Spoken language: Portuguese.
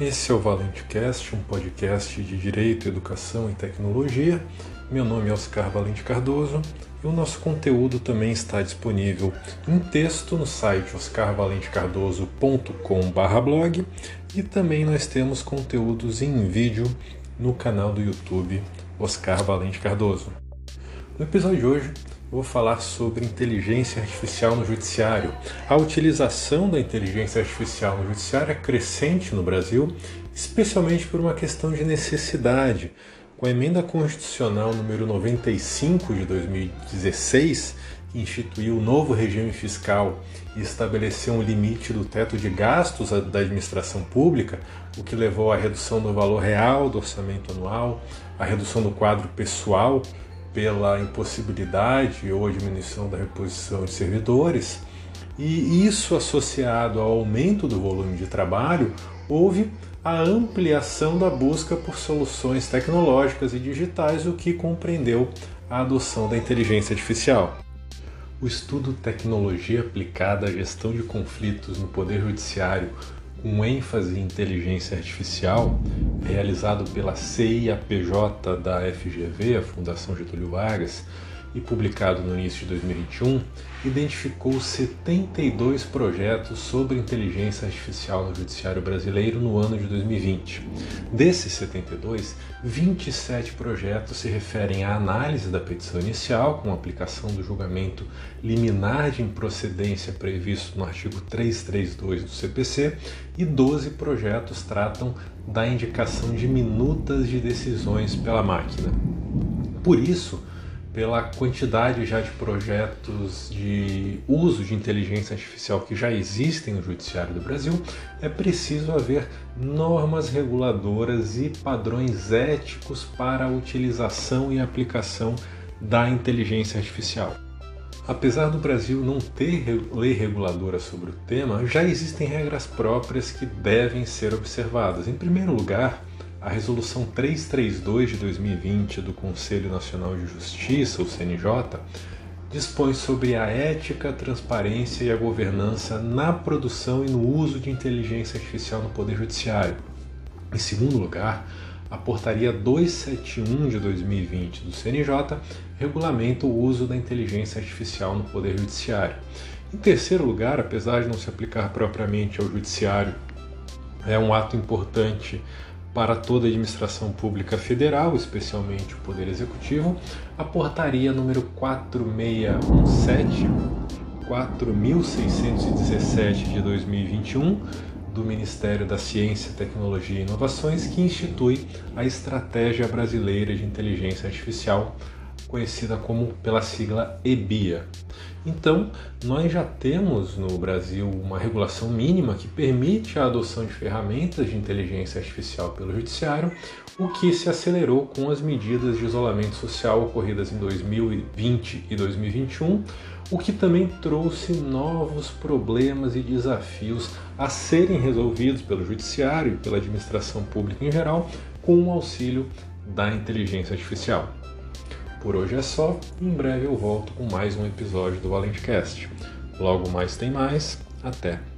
Esse é o Valente Cast, um podcast de Direito, Educação e Tecnologia. Meu nome é Oscar Valente Cardoso e o nosso conteúdo também está disponível em texto no site oscarvalentecardoso.com/blog e também nós temos conteúdos em vídeo no canal do YouTube Oscar Valente Cardoso. No episódio de hoje, vou falar sobre inteligência artificial no judiciário. A utilização da inteligência artificial no judiciário é crescente no Brasil, especialmente por uma questão de necessidade. Com a emenda constitucional número 95 de 2016, que instituiu o novo regime fiscal e estabeleceu um limite do teto de gastos da administração pública, o que levou à redução do valor real do orçamento anual, à redução do quadro pessoal pela impossibilidade ou diminuição da reposição de servidores, e isso associado ao aumento do volume de trabalho, houve a ampliação da busca por soluções tecnológicas e digitais, o que compreendeu a adoção da inteligência artificial. O estudo Tecnologia aplicada à gestão de conflitos no Poder Judiciário com ênfase em inteligência artificial, realizado pela CIAPJ da FGV, a Fundação Getúlio Vargas, e publicado no início de 2021, identificou 72 projetos sobre inteligência artificial no judiciário brasileiro no ano de 2020. Desses 72, 27 projetos se referem à análise da petição inicial, com aplicação do julgamento liminar de improcedência previsto no artigo 332 do CPC, e 12 projetos tratam da indicação de minutas de decisões pela máquina. Por isso, pela quantidade já de projetos de uso de inteligência artificial que já existem no Judiciário do Brasil, é preciso haver normas reguladoras e padrões éticos para a utilização e aplicação da inteligência artificial. Apesar do Brasil não ter lei reguladora sobre o tema, já existem regras próprias que devem ser observadas. Em primeiro lugar, a Resolução 332 de 2020 do Conselho Nacional de Justiça, o CNJ, dispõe sobre a ética, a transparência e a governança na produção e no uso de inteligência artificial no Poder Judiciário. Em segundo lugar, a Portaria 271 de 2020 do CNJ regulamenta o uso da inteligência artificial no Poder Judiciário. Em terceiro lugar, apesar de não se aplicar propriamente ao Judiciário, é um ato importante para toda a administração pública federal, especialmente o Poder Executivo, a portaria número 4617 4617 de 2021 do Ministério da Ciência, Tecnologia e Inovações que institui a Estratégia Brasileira de Inteligência Artificial conhecida como pela sigla EBIA. Então, nós já temos no Brasil uma regulação mínima que permite a adoção de ferramentas de inteligência artificial pelo judiciário, o que se acelerou com as medidas de isolamento social ocorridas em 2020 e 2021, o que também trouxe novos problemas e desafios a serem resolvidos pelo judiciário e pela administração pública em geral com o auxílio da inteligência artificial. Por hoje é só, em breve eu volto com mais um episódio do ValenteCast. Logo mais tem mais, até!